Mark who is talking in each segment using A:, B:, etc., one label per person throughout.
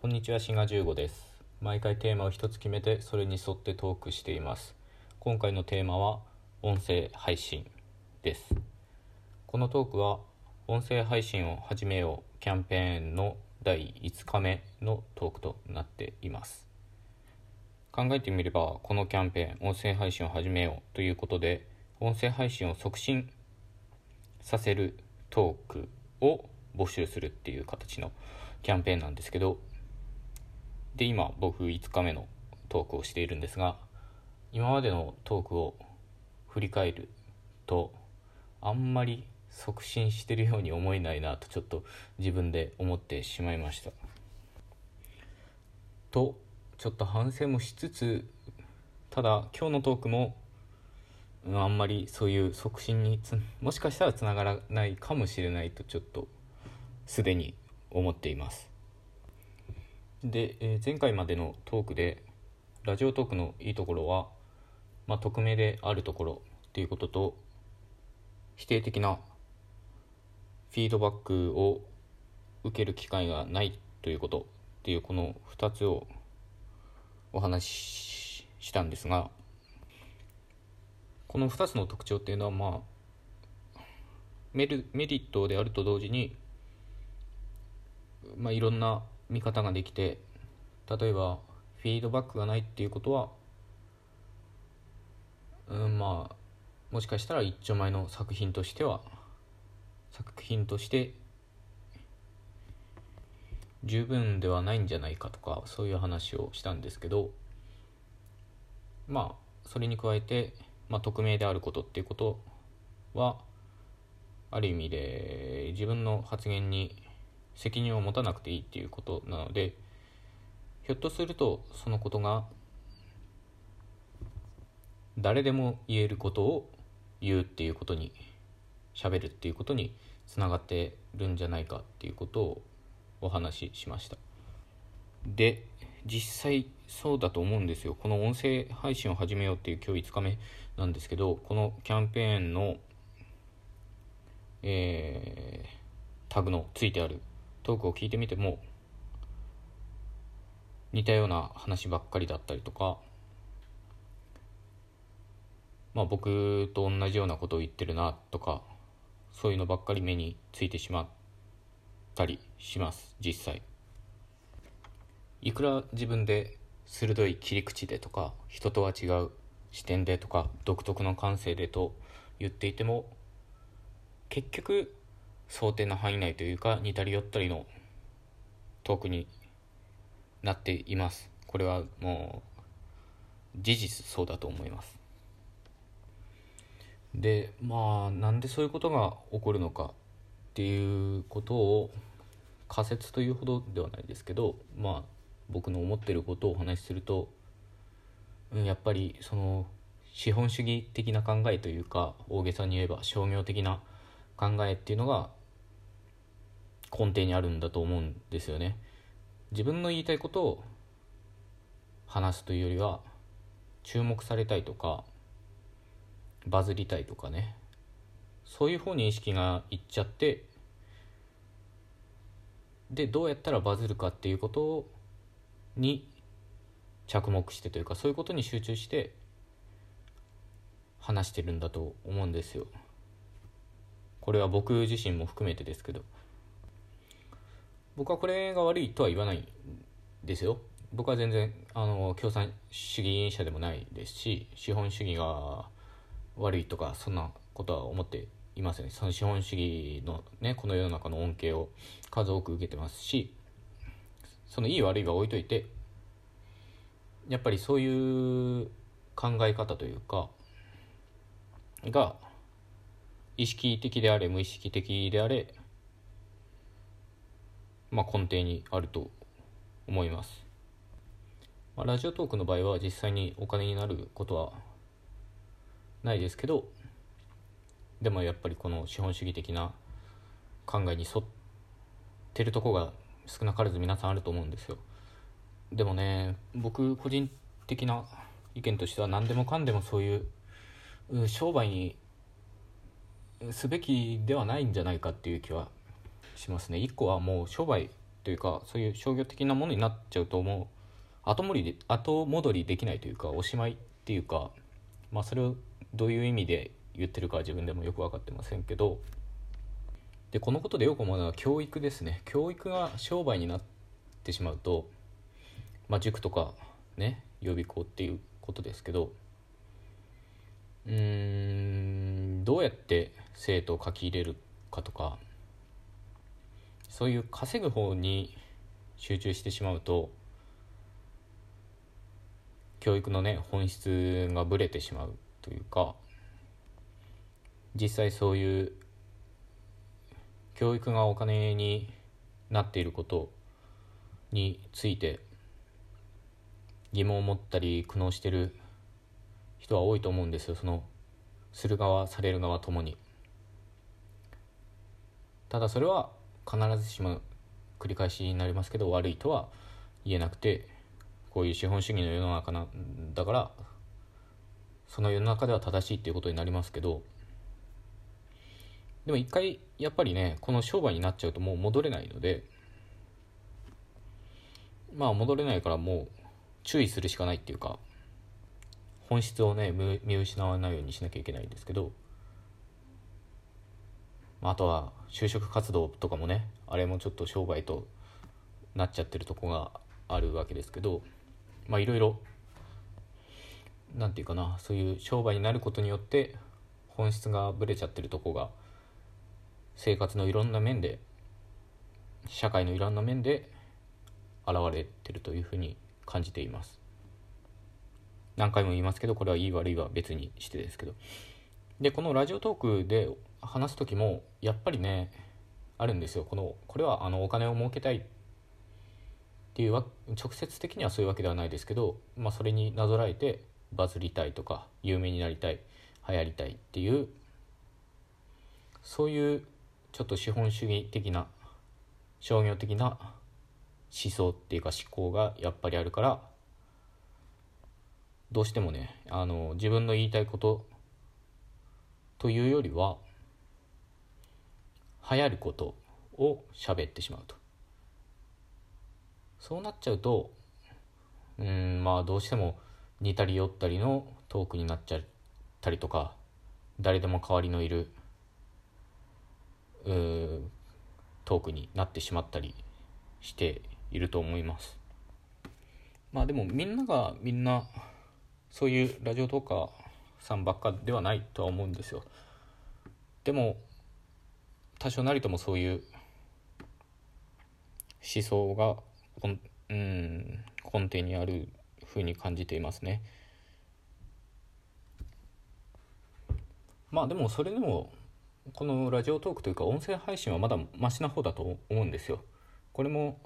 A: こんにちは、しが15です。毎回テーマを一つ決めて、それに沿ってトークしています。今回のテーマは、音声配信です。このトークは、音声配信を始めようキャンペーンの第5日目のトークとなっています。考えてみれば、このキャンペーン、音声配信を始めようということで、音声配信を促進させるトークを募集するっていう形のキャンペーンなんですけどで今僕5日目のトークをしているんですが今までのトークを振り返るとあんまり促進してるように思えないなとちょっと自分で思ってしまいました。とちょっと反省もしつつただ今日のトークもあんまりそういう促進にもしかしたらつながらないかもしれないとちょっとすでに思っています。で、えー前回までのトークでラジオトークのいいところは、まあ、匿名であるところっていうことと否定的なフィードバックを受ける機会がないということっていうこの2つをお話ししたんですがこの2つの特徴っていうのはまあメリメリットであると同時に、まあ、いろんな見方ができて例えばフィードバックがないっていうことはうんまあもしかしたら一丁前の作品としては作品として十分ではないんじゃないかとかそういう話をしたんですけどまあそれに加えて、まあ、匿名であることっていうことはある意味で自分の発言に責任を持たなくていいっていうことなのでひょっとするとそのことが誰でも言えることを言うっていうことに喋るっていうことにつながってるんじゃないかっていうことをお話ししました。で実際そうだと思うんですよ。この音声配信を始めようっていう今日5日目なんですけどこのキャンペーンのえータグのついてあるトークを聞いてみても似たような話ばっかりだったりとかまあ僕と同じようなことを言ってるなとかそういうのばっかり目についてしまったりします実際。いくら自分で鋭い切り口でとか人とは違う視点でとか独特の感性でと言っていても結局想定の範囲内というか似たり寄ったりのトークになっています。これはもう事実そうだと思います。でまあなんでそういうことが起こるのかっていうことを仮説というほどではないですけどまあ僕の思ってることをお話しすると、うん、やっぱりその資本主義的な考えというか大げさに言えば商業的な考えっていうのが根底にあるんだと思うんですよね。自分の言いたいことを話すというよりは注目されたいとかバズりたいとかね。そういう方に意識がいっちゃってでどうやったらバズるかっていうことに着目してというかそういうことに集中して話してるんだと思うんですよ。これは僕自身も含めてですけど僕はこれが悪いとは言わないんですよ。僕は全然あの共産主義者でもないですし資本主義が悪いとかそんなことは思っていません。その資本主義のねこの世の中の恩恵を数多く受けてますしそのいい悪いは置いといてやっぱりそういう考え方というかが意識的であれ無意識的であれまあ根底にあると思います、まあ、ラジオトークの場合は実際にお金になることはないですけどでもやっぱりこの資本主義的な考えに沿ってるとこが少なからず皆さんあると思うんですよ。でもね僕個人的な意見としては何でもかんでもそういうう商売にすべきではないんじゃないかっていう気はしますね。一個はもう商売というかそういう商業的なものになっちゃうともう。後戻り後戻りできないというかおしまいっていうか、まあ、それをどういう意味で言ってるかは自分でもよく分かってませんけど。でこのことでよく思うのは教育ですね。教育が商売になってしまうと、まあ、塾とかね予備校っていうことですけどうーんどうやって生徒を書き入れるかとかそういう稼ぐ方に集中してしまうと教育のね本質がぶれてしまうというか実際そういう教育がお金になっていることについて疑問を持ったり苦悩してる人は多いと思うんですよ。そのする側される側ともに。ただそれは必ずしも繰り返しになりますけど悪いとは言えなくてこういう資本主義の世の中なだからその世の中では正しいっていうことになりますけどでも一回やっぱりねこの商売になっちゃうともう戻れないのでまあ戻れないからもう注意するしかないっていうか本質をね見失わないようにしなきゃいけないんですけどまあとは就職活動とかもねあれもちょっと商売となっちゃってるとこがあるわけですけどまあいろいろ何て言うかなそういう商売になることによって本質がぶれちゃってるとこが生活のいろんな面で社会のいろんな面で現れてるというふうに感じています。何回も言いますけどこれはいい悪いは別にしてですけど。でこのラジオトークで話す時もやっぱりねあるんですよ。このこれはあのお金を儲けたい。っていうわ直接的にはそういうわけではないですけど、まあ、それになぞらえてバズりたいとか有名になりたい流行りたいっていうそういうちょっと資本主義的な商業的な思想っていうか思考がやっぱりあるからどうしてもねあの自分の言いたいことというよりは流行ることを喋ってしまうと。そうなっちゃうとうんまあどうしても似たり寄ったりのトークになっちゃったりとか誰でも代わりのいるトークになってしまったりしていると思います。まあでもみんながみんなそういうラジオトーカーさんばっかではないとは思うんですよ。でも多少なりともそういう思想がうん根底にあるふうに感じていますね。まあでもそれでもこのラジオトークというか音声配信はまだマシな方だと思うんですよ。これも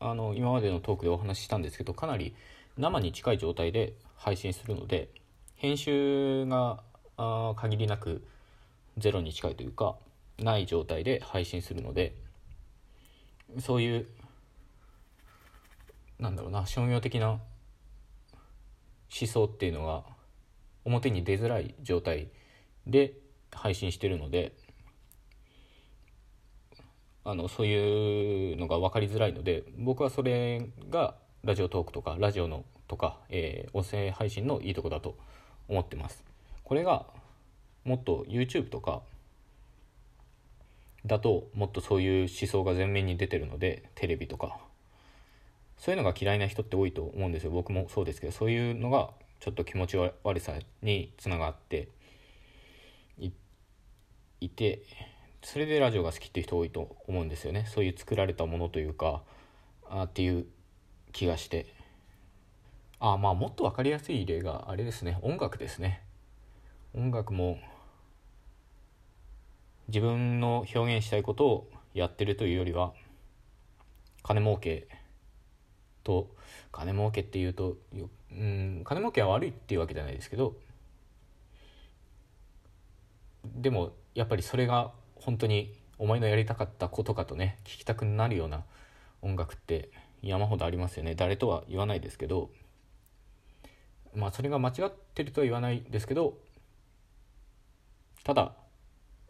A: あの今までのトークでお話ししたんですけどかなり生に近い状態で配信するので編集があ限りなくゼロに近いというかない状態で配信するのでそういうなんだろうな商業的な思想っていうのが表に出づらい状態で配信してるのであのそういうのが分かりづらいので僕はそれがラジオトークとかラジオのとか、えー、音声配信のいいとこだと思ってます。これがもっと YouTube とかだともっとそういう思想が前面に出てるのでテレビとか。そういうのが嫌いな人って多いと思うんですよ。僕もそうですけどそういうのがちょっと気持ち悪さにつながっていてそれでラジオが好きっていう人多いと思うんですよね。そういう作られたものというかあっていう気がして。あまあもっと分かりやすい例があれですね。音楽ですね。音楽も自分の表現したいことをやってるというよりは金儲けと金儲けっていうとうん金儲けは悪いっていうわけじゃないですけどでもやっぱりそれが本当にお前のやりたかったことかとね聞きたくなるような音楽って山ほどありますよね。誰とは言わないですけどまあそれが間違ってるとは言わないですけどただ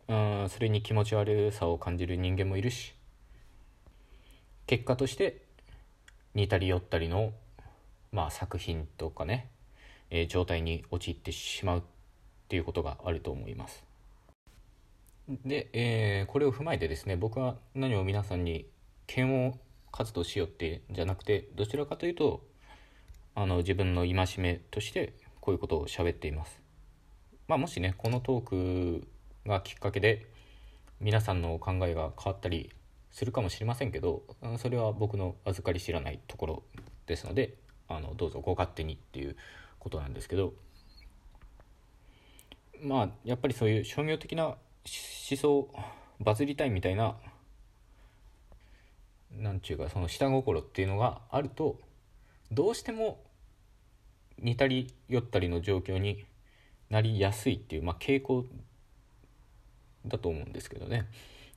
A: うんそれに気持ち悪さを感じる人間もいるし結果として似たり寄ったりの、まあ、作品とかね、えー、状態に陥ってしまうっていうことがあると思います。で、えー、これを踏まえてですね僕は何を皆さんに嫌悪活動しようってじゃなくてどちらかというとあの自分の戒めとしてこういうことを喋っています。まあ、もしねこのトークがきっかけで皆さんの考えが変わったりするかもしれませんけどそれは僕の預かり知らないところですのであのどうぞご勝手にっていうことなんですけどまあやっぱりそういう商業的な思想バズりたいみたいななんちゅうかその下心っていうのがあるとどうしても似たり寄ったりの状況になりやすいっていう、まあ、傾向だと思うんですけどね。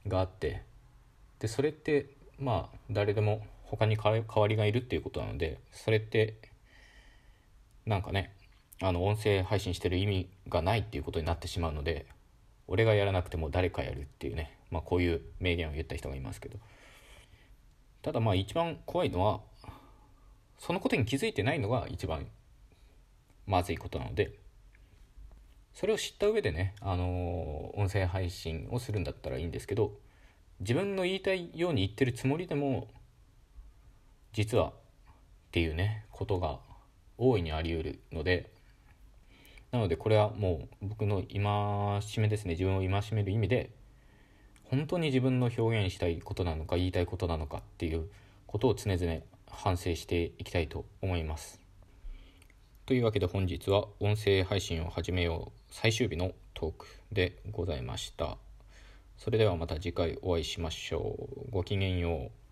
A: があって。でそれってまあ誰でも他に代わりがいるっていうことなのでそれってなんかねあの音声配信してる意味がないっていうことになってしまうので俺がやらなくても誰かやるっていうね、まあ、こういう名言を言った人がいますけど。ただまあ一番怖いのはそのことに気づいてないのが一番まずいことなのでそれを知った上でね、あの、音声配信をするんだったらいいんですけど自分の言いたいように言ってるつもりでも実はっていうねことが大いにあり得るのでなのでこれはもう僕の戒めですね自分を戒める意味で本当に自分の表現したいことなのか言いたいことなのかっていうことを常々反省していきたいと思います。というわけで本日は音声配信を始めよう最終日のトークでございました。それではまた次回お会いしましょう。ごきげんよう。